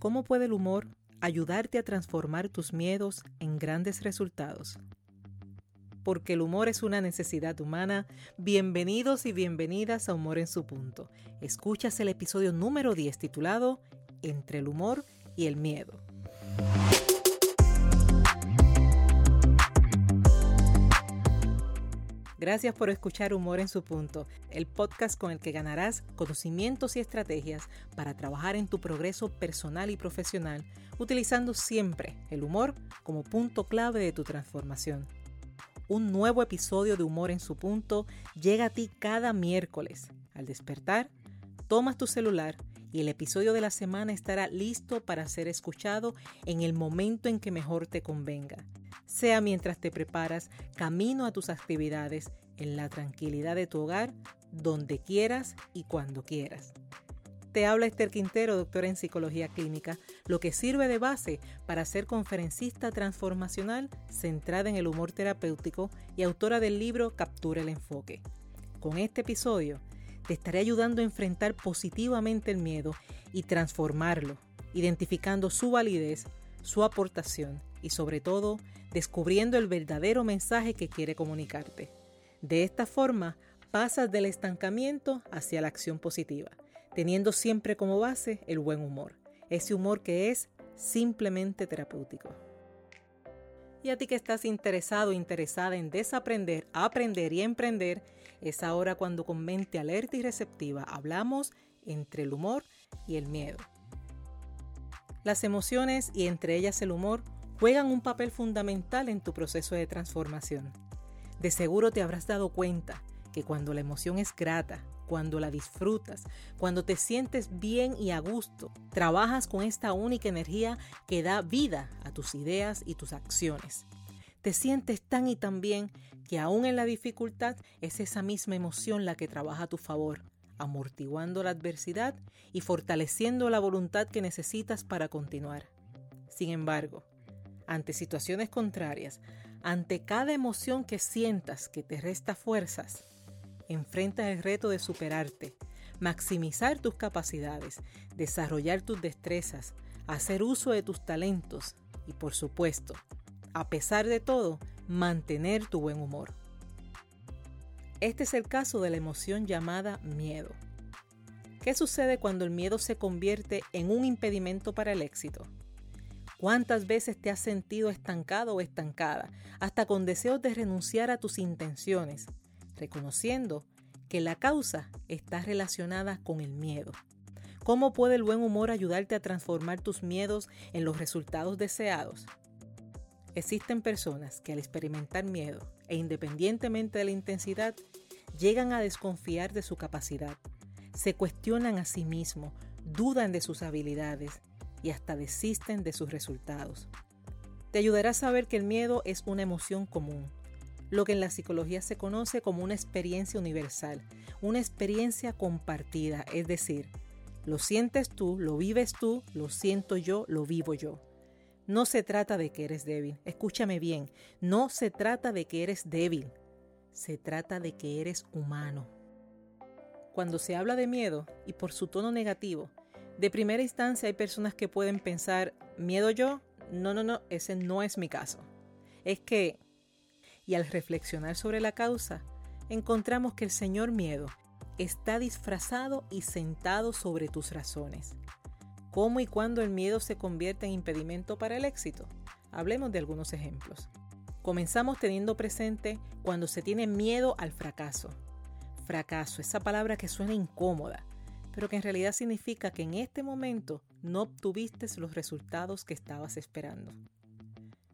¿Cómo puede el humor ayudarte a transformar tus miedos en grandes resultados? Porque el humor es una necesidad humana. Bienvenidos y bienvenidas a Humor en su punto. Escuchas el episodio número 10 titulado Entre el humor y el miedo. Gracias por escuchar Humor en su punto, el podcast con el que ganarás conocimientos y estrategias para trabajar en tu progreso personal y profesional, utilizando siempre el humor como punto clave de tu transformación. Un nuevo episodio de Humor en su punto llega a ti cada miércoles. Al despertar, tomas tu celular y el episodio de la semana estará listo para ser escuchado en el momento en que mejor te convenga sea mientras te preparas camino a tus actividades en la tranquilidad de tu hogar, donde quieras y cuando quieras. Te habla Esther Quintero, doctora en psicología clínica, lo que sirve de base para ser conferencista transformacional centrada en el humor terapéutico y autora del libro Captura el enfoque. Con este episodio te estaré ayudando a enfrentar positivamente el miedo y transformarlo, identificando su validez, su aportación y sobre todo descubriendo el verdadero mensaje que quiere comunicarte. De esta forma, pasas del estancamiento hacia la acción positiva, teniendo siempre como base el buen humor, ese humor que es simplemente terapéutico. Y a ti que estás interesado interesada en desaprender, aprender y emprender, es ahora cuando con mente alerta y receptiva hablamos entre el humor y el miedo. Las emociones y entre ellas el humor juegan un papel fundamental en tu proceso de transformación. De seguro te habrás dado cuenta que cuando la emoción es grata, cuando la disfrutas, cuando te sientes bien y a gusto, trabajas con esta única energía que da vida a tus ideas y tus acciones. Te sientes tan y tan bien que aún en la dificultad es esa misma emoción la que trabaja a tu favor, amortiguando la adversidad y fortaleciendo la voluntad que necesitas para continuar. Sin embargo, ante situaciones contrarias, ante cada emoción que sientas que te resta fuerzas, enfrenta el reto de superarte, maximizar tus capacidades, desarrollar tus destrezas, hacer uso de tus talentos y por supuesto, a pesar de todo, mantener tu buen humor. Este es el caso de la emoción llamada miedo. ¿Qué sucede cuando el miedo se convierte en un impedimento para el éxito? ¿Cuántas veces te has sentido estancado o estancada, hasta con deseos de renunciar a tus intenciones, reconociendo que la causa está relacionada con el miedo? ¿Cómo puede el buen humor ayudarte a transformar tus miedos en los resultados deseados? Existen personas que al experimentar miedo e independientemente de la intensidad, llegan a desconfiar de su capacidad, se cuestionan a sí mismos, dudan de sus habilidades y hasta desisten de sus resultados. Te ayudará a saber que el miedo es una emoción común, lo que en la psicología se conoce como una experiencia universal, una experiencia compartida, es decir, lo sientes tú, lo vives tú, lo siento yo, lo vivo yo. No se trata de que eres débil, escúchame bien, no se trata de que eres débil, se trata de que eres humano. Cuando se habla de miedo y por su tono negativo, de primera instancia hay personas que pueden pensar, ¿miedo yo? No, no, no, ese no es mi caso. Es que, y al reflexionar sobre la causa, encontramos que el Señor miedo está disfrazado y sentado sobre tus razones. ¿Cómo y cuándo el miedo se convierte en impedimento para el éxito? Hablemos de algunos ejemplos. Comenzamos teniendo presente cuando se tiene miedo al fracaso. Fracaso, esa palabra que suena incómoda, pero que en realidad significa que en este momento no obtuviste los resultados que estabas esperando.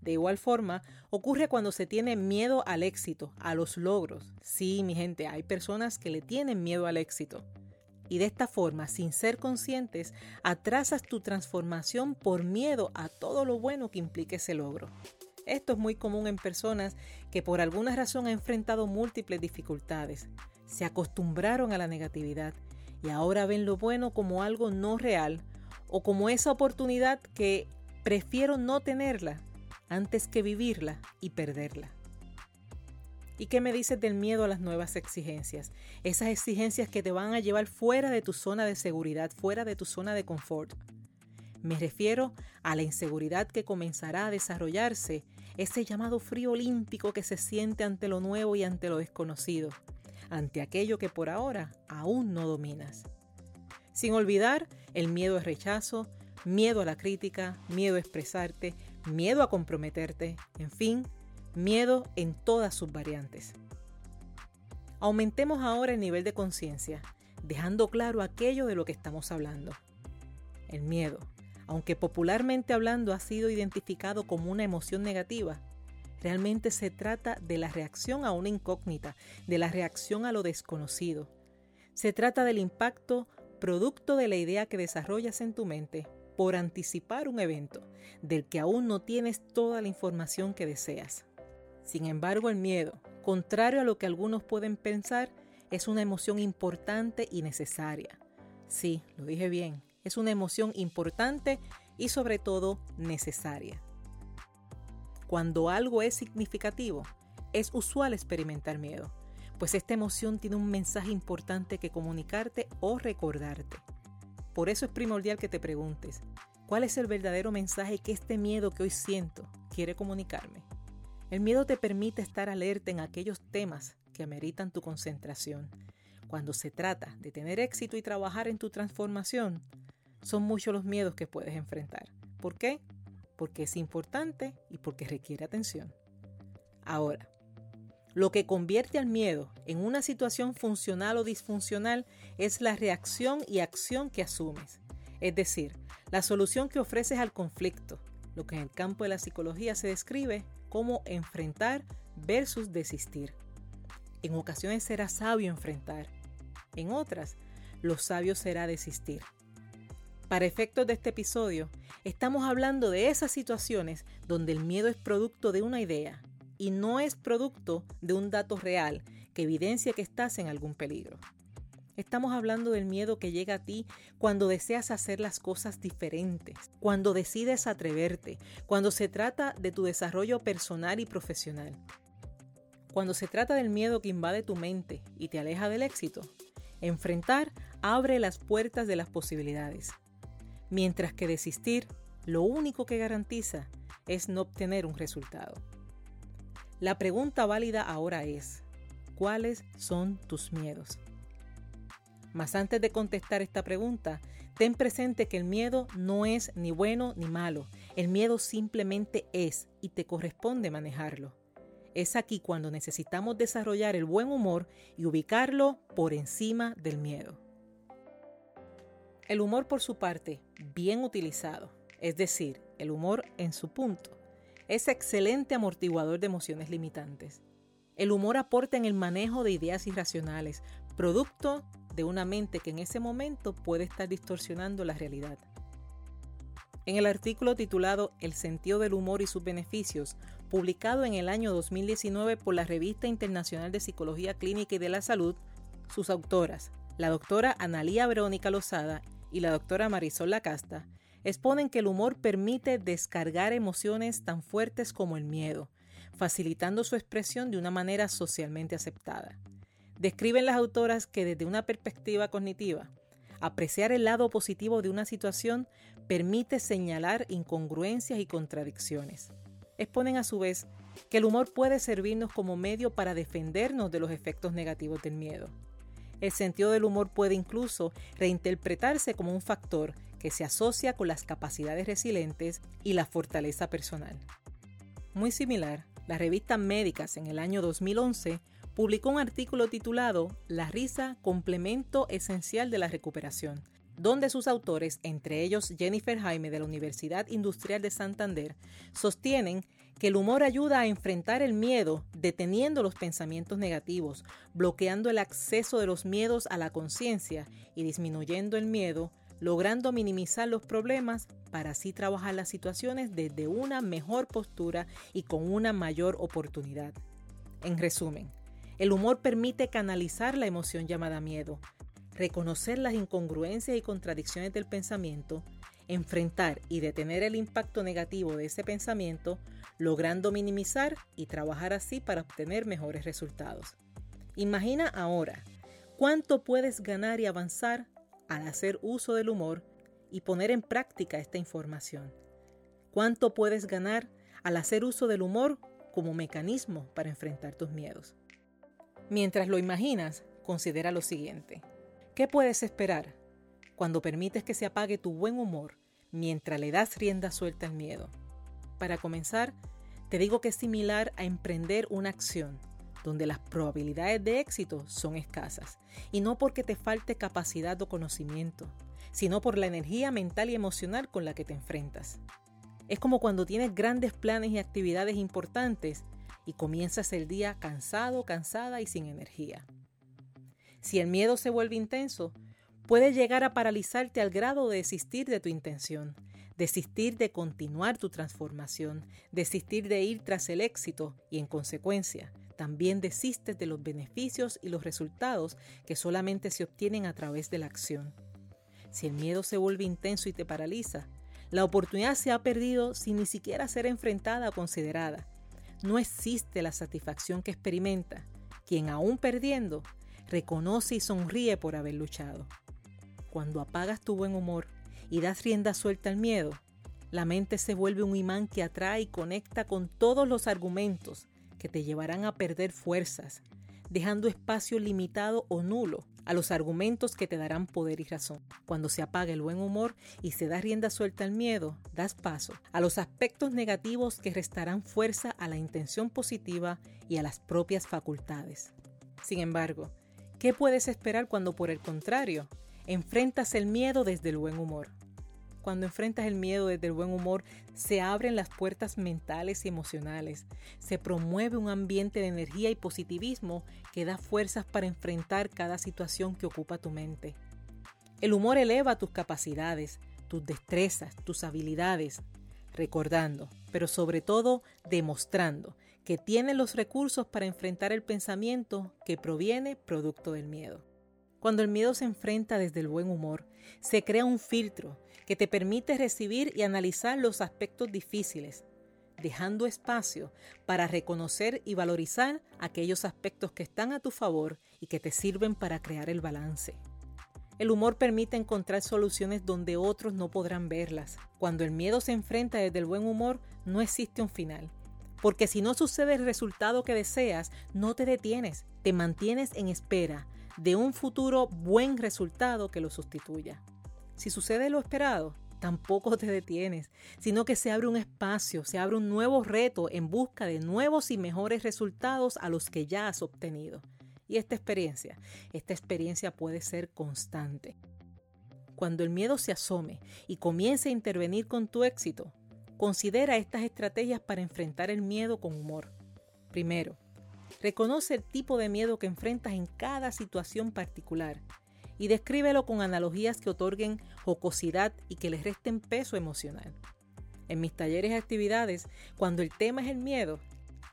De igual forma, ocurre cuando se tiene miedo al éxito, a los logros. Sí, mi gente, hay personas que le tienen miedo al éxito. Y de esta forma, sin ser conscientes, atrasas tu transformación por miedo a todo lo bueno que implique ese logro. Esto es muy común en personas que por alguna razón han enfrentado múltiples dificultades. Se acostumbraron a la negatividad y ahora ven lo bueno como algo no real o como esa oportunidad que prefiero no tenerla antes que vivirla y perderla. ¿Y qué me dices del miedo a las nuevas exigencias? Esas exigencias que te van a llevar fuera de tu zona de seguridad, fuera de tu zona de confort. Me refiero a la inseguridad que comenzará a desarrollarse, ese llamado frío olímpico que se siente ante lo nuevo y ante lo desconocido, ante aquello que por ahora aún no dominas. Sin olvidar el miedo al rechazo, miedo a la crítica, miedo a expresarte, miedo a comprometerte, en fin, miedo en todas sus variantes. Aumentemos ahora el nivel de conciencia, dejando claro aquello de lo que estamos hablando. El miedo, aunque popularmente hablando ha sido identificado como una emoción negativa, realmente se trata de la reacción a una incógnita, de la reacción a lo desconocido. Se trata del impacto producto de la idea que desarrollas en tu mente por anticipar un evento del que aún no tienes toda la información que deseas. Sin embargo, el miedo, contrario a lo que algunos pueden pensar, es una emoción importante y necesaria. Sí, lo dije bien, es una emoción importante y sobre todo necesaria. Cuando algo es significativo, es usual experimentar miedo, pues esta emoción tiene un mensaje importante que comunicarte o recordarte. Por eso es primordial que te preguntes, ¿cuál es el verdadero mensaje que este miedo que hoy siento quiere comunicarme? El miedo te permite estar alerta en aquellos temas que ameritan tu concentración. Cuando se trata de tener éxito y trabajar en tu transformación, son muchos los miedos que puedes enfrentar. ¿Por qué? Porque es importante y porque requiere atención. Ahora, lo que convierte al miedo en una situación funcional o disfuncional es la reacción y acción que asumes, es decir, la solución que ofreces al conflicto, lo que en el campo de la psicología se describe como enfrentar versus desistir. En ocasiones será sabio enfrentar, en otras, lo sabio será desistir. Para efectos de este episodio, estamos hablando de esas situaciones donde el miedo es producto de una idea y no es producto de un dato real que evidencia que estás en algún peligro. Estamos hablando del miedo que llega a ti cuando deseas hacer las cosas diferentes, cuando decides atreverte, cuando se trata de tu desarrollo personal y profesional. Cuando se trata del miedo que invade tu mente y te aleja del éxito, enfrentar abre las puertas de las posibilidades, mientras que desistir lo único que garantiza es no obtener un resultado. La pregunta válida ahora es, ¿cuáles son tus miedos? Mas antes de contestar esta pregunta, ten presente que el miedo no es ni bueno ni malo. El miedo simplemente es y te corresponde manejarlo. Es aquí cuando necesitamos desarrollar el buen humor y ubicarlo por encima del miedo. El humor por su parte, bien utilizado, es decir, el humor en su punto, es excelente amortiguador de emociones limitantes. El humor aporta en el manejo de ideas irracionales, producto de una mente que en ese momento puede estar distorsionando la realidad. En el artículo titulado El sentido del humor y sus beneficios, publicado en el año 2019 por la Revista Internacional de Psicología Clínica y de la Salud, sus autoras, la doctora Analía Verónica Lozada y la doctora Marisol Lacasta, exponen que el humor permite descargar emociones tan fuertes como el miedo, facilitando su expresión de una manera socialmente aceptada. Describen las autoras que desde una perspectiva cognitiva, apreciar el lado positivo de una situación permite señalar incongruencias y contradicciones. Exponen a su vez que el humor puede servirnos como medio para defendernos de los efectos negativos del miedo. El sentido del humor puede incluso reinterpretarse como un factor que se asocia con las capacidades resilientes y la fortaleza personal. Muy similar, la revista Médicas en el año 2011 publicó un artículo titulado La risa, complemento esencial de la recuperación, donde sus autores, entre ellos Jennifer Jaime de la Universidad Industrial de Santander, sostienen que el humor ayuda a enfrentar el miedo deteniendo los pensamientos negativos, bloqueando el acceso de los miedos a la conciencia y disminuyendo el miedo, logrando minimizar los problemas para así trabajar las situaciones desde una mejor postura y con una mayor oportunidad. En resumen, el humor permite canalizar la emoción llamada miedo, reconocer las incongruencias y contradicciones del pensamiento, enfrentar y detener el impacto negativo de ese pensamiento, logrando minimizar y trabajar así para obtener mejores resultados. Imagina ahora cuánto puedes ganar y avanzar al hacer uso del humor y poner en práctica esta información. ¿Cuánto puedes ganar al hacer uso del humor como mecanismo para enfrentar tus miedos? Mientras lo imaginas, considera lo siguiente. ¿Qué puedes esperar cuando permites que se apague tu buen humor mientras le das rienda suelta al miedo? Para comenzar, te digo que es similar a emprender una acción donde las probabilidades de éxito son escasas, y no porque te falte capacidad o conocimiento, sino por la energía mental y emocional con la que te enfrentas. Es como cuando tienes grandes planes y actividades importantes y comienzas el día cansado, cansada y sin energía. Si el miedo se vuelve intenso, puede llegar a paralizarte al grado de desistir de tu intención, desistir de continuar tu transformación, desistir de ir tras el éxito y en consecuencia también desistes de los beneficios y los resultados que solamente se obtienen a través de la acción. Si el miedo se vuelve intenso y te paraliza, la oportunidad se ha perdido sin ni siquiera ser enfrentada o considerada. No existe la satisfacción que experimenta quien aún perdiendo reconoce y sonríe por haber luchado. Cuando apagas tu buen humor y das rienda suelta al miedo, la mente se vuelve un imán que atrae y conecta con todos los argumentos que te llevarán a perder fuerzas, dejando espacio limitado o nulo a los argumentos que te darán poder y razón. Cuando se apaga el buen humor y se da rienda suelta al miedo, das paso a los aspectos negativos que restarán fuerza a la intención positiva y a las propias facultades. Sin embargo, ¿qué puedes esperar cuando por el contrario enfrentas el miedo desde el buen humor? Cuando enfrentas el miedo desde el buen humor, se abren las puertas mentales y emocionales. Se promueve un ambiente de energía y positivismo que da fuerzas para enfrentar cada situación que ocupa tu mente. El humor eleva tus capacidades, tus destrezas, tus habilidades, recordando, pero sobre todo demostrando que tienes los recursos para enfrentar el pensamiento que proviene producto del miedo. Cuando el miedo se enfrenta desde el buen humor, se crea un filtro que te permite recibir y analizar los aspectos difíciles, dejando espacio para reconocer y valorizar aquellos aspectos que están a tu favor y que te sirven para crear el balance. El humor permite encontrar soluciones donde otros no podrán verlas. Cuando el miedo se enfrenta desde el buen humor, no existe un final. Porque si no sucede el resultado que deseas, no te detienes, te mantienes en espera de un futuro buen resultado que lo sustituya. Si sucede lo esperado, tampoco te detienes, sino que se abre un espacio, se abre un nuevo reto en busca de nuevos y mejores resultados a los que ya has obtenido. Y esta experiencia, esta experiencia puede ser constante. Cuando el miedo se asome y comience a intervenir con tu éxito, considera estas estrategias para enfrentar el miedo con humor. Primero, reconoce el tipo de miedo que enfrentas en cada situación particular y descríbelo con analogías que otorguen jocosidad y que les resten peso emocional. En mis talleres y actividades, cuando el tema es el miedo,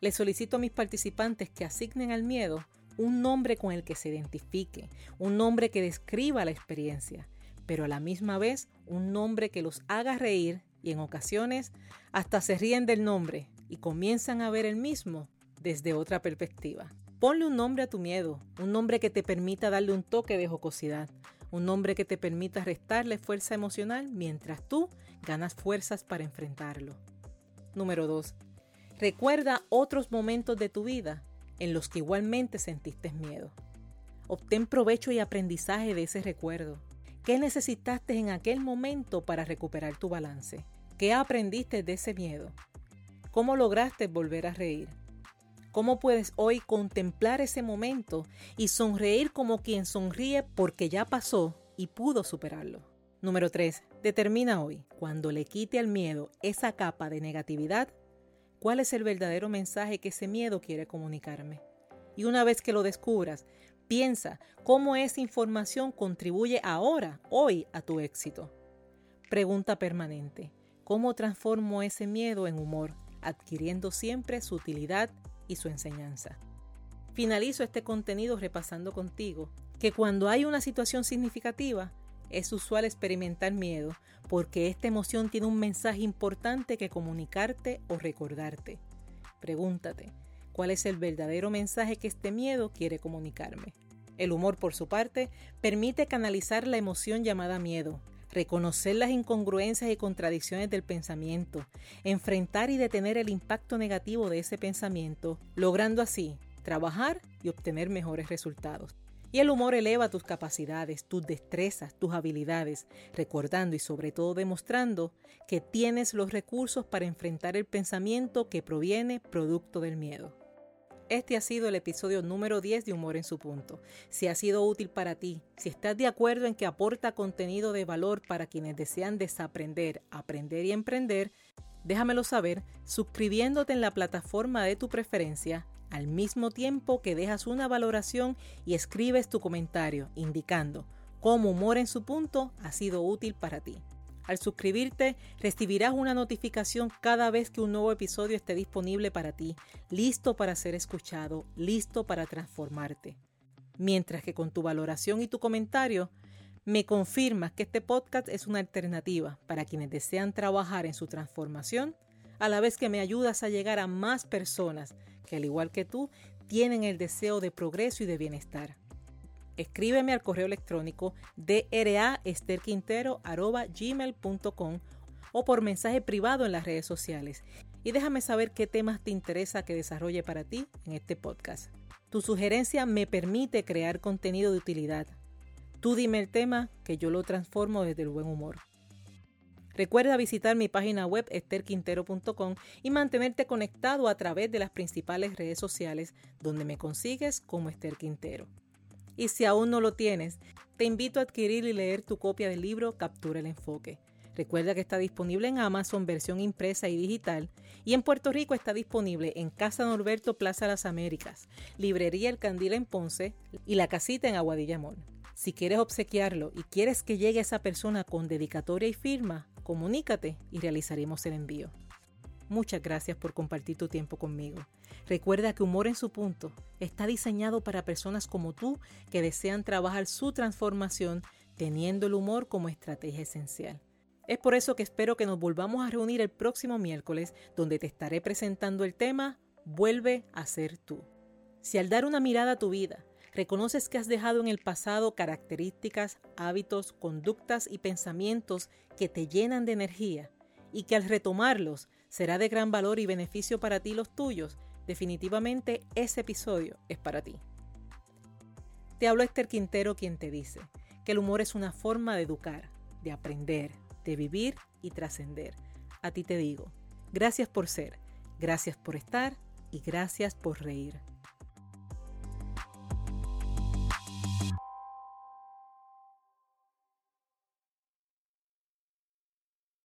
les solicito a mis participantes que asignen al miedo un nombre con el que se identifique, un nombre que describa la experiencia, pero a la misma vez un nombre que los haga reír y en ocasiones hasta se ríen del nombre y comienzan a ver el mismo desde otra perspectiva. Ponle un nombre a tu miedo, un nombre que te permita darle un toque de jocosidad, un nombre que te permita restarle fuerza emocional mientras tú ganas fuerzas para enfrentarlo. Número 2. Recuerda otros momentos de tu vida en los que igualmente sentiste miedo. Obtén provecho y aprendizaje de ese recuerdo. ¿Qué necesitaste en aquel momento para recuperar tu balance? ¿Qué aprendiste de ese miedo? ¿Cómo lograste volver a reír? ¿Cómo puedes hoy contemplar ese momento y sonreír como quien sonríe porque ya pasó y pudo superarlo? Número 3. Determina hoy, cuando le quite al miedo esa capa de negatividad, cuál es el verdadero mensaje que ese miedo quiere comunicarme. Y una vez que lo descubras, piensa cómo esa información contribuye ahora, hoy, a tu éxito. Pregunta permanente. ¿Cómo transformo ese miedo en humor, adquiriendo siempre su utilidad y su enseñanza. Finalizo este contenido repasando contigo que cuando hay una situación significativa, es usual experimentar miedo porque esta emoción tiene un mensaje importante que comunicarte o recordarte. Pregúntate, ¿cuál es el verdadero mensaje que este miedo quiere comunicarme? El humor, por su parte, permite canalizar la emoción llamada miedo, reconocer las incongruencias y contradicciones del pensamiento, enfrentar y detener el impacto negativo de ese pensamiento, logrando así trabajar y obtener mejores resultados. Y el humor eleva tus capacidades, tus destrezas, tus habilidades, recordando y sobre todo demostrando que tienes los recursos para enfrentar el pensamiento que proviene producto del miedo. Este ha sido el episodio número 10 de Humor en su punto. Si ha sido útil para ti, si estás de acuerdo en que aporta contenido de valor para quienes desean desaprender, aprender y emprender, déjamelo saber suscribiéndote en la plataforma de tu preferencia al mismo tiempo que dejas una valoración y escribes tu comentario indicando cómo humor en su punto ha sido útil para ti. Al suscribirte, recibirás una notificación cada vez que un nuevo episodio esté disponible para ti, listo para ser escuchado, listo para transformarte. Mientras que con tu valoración y tu comentario, me confirmas que este podcast es una alternativa para quienes desean trabajar en su transformación, a la vez que me ayudas a llegar a más personas que al igual que tú, tienen el deseo de progreso y de bienestar. Escríbeme al correo electrónico draesterquintero.gmail.com o por mensaje privado en las redes sociales y déjame saber qué temas te interesa que desarrolle para ti en este podcast. Tu sugerencia me permite crear contenido de utilidad. Tú dime el tema que yo lo transformo desde el buen humor. Recuerda visitar mi página web esterquintero.com y mantenerte conectado a través de las principales redes sociales donde me consigues como Esther Quintero. Y si aún no lo tienes, te invito a adquirir y leer tu copia del libro Captura el Enfoque. Recuerda que está disponible en Amazon versión impresa y digital y en Puerto Rico está disponible en Casa Norberto Plaza Las Américas, Librería El Candil en Ponce y La Casita en Aguadilla Mall. Si quieres obsequiarlo y quieres que llegue a esa persona con dedicatoria y firma, comunícate y realizaremos el envío. Muchas gracias por compartir tu tiempo conmigo. Recuerda que Humor en su punto está diseñado para personas como tú que desean trabajar su transformación teniendo el humor como estrategia esencial. Es por eso que espero que nos volvamos a reunir el próximo miércoles donde te estaré presentando el tema Vuelve a ser tú. Si al dar una mirada a tu vida reconoces que has dejado en el pasado características, hábitos, conductas y pensamientos que te llenan de energía y que al retomarlos será de gran valor y beneficio para ti los tuyos, definitivamente ese episodio es para ti. Te hablo Esther Quintero quien te dice que el humor es una forma de educar, de aprender, de vivir y trascender. A ti te digo, gracias por ser, gracias por estar y gracias por reír.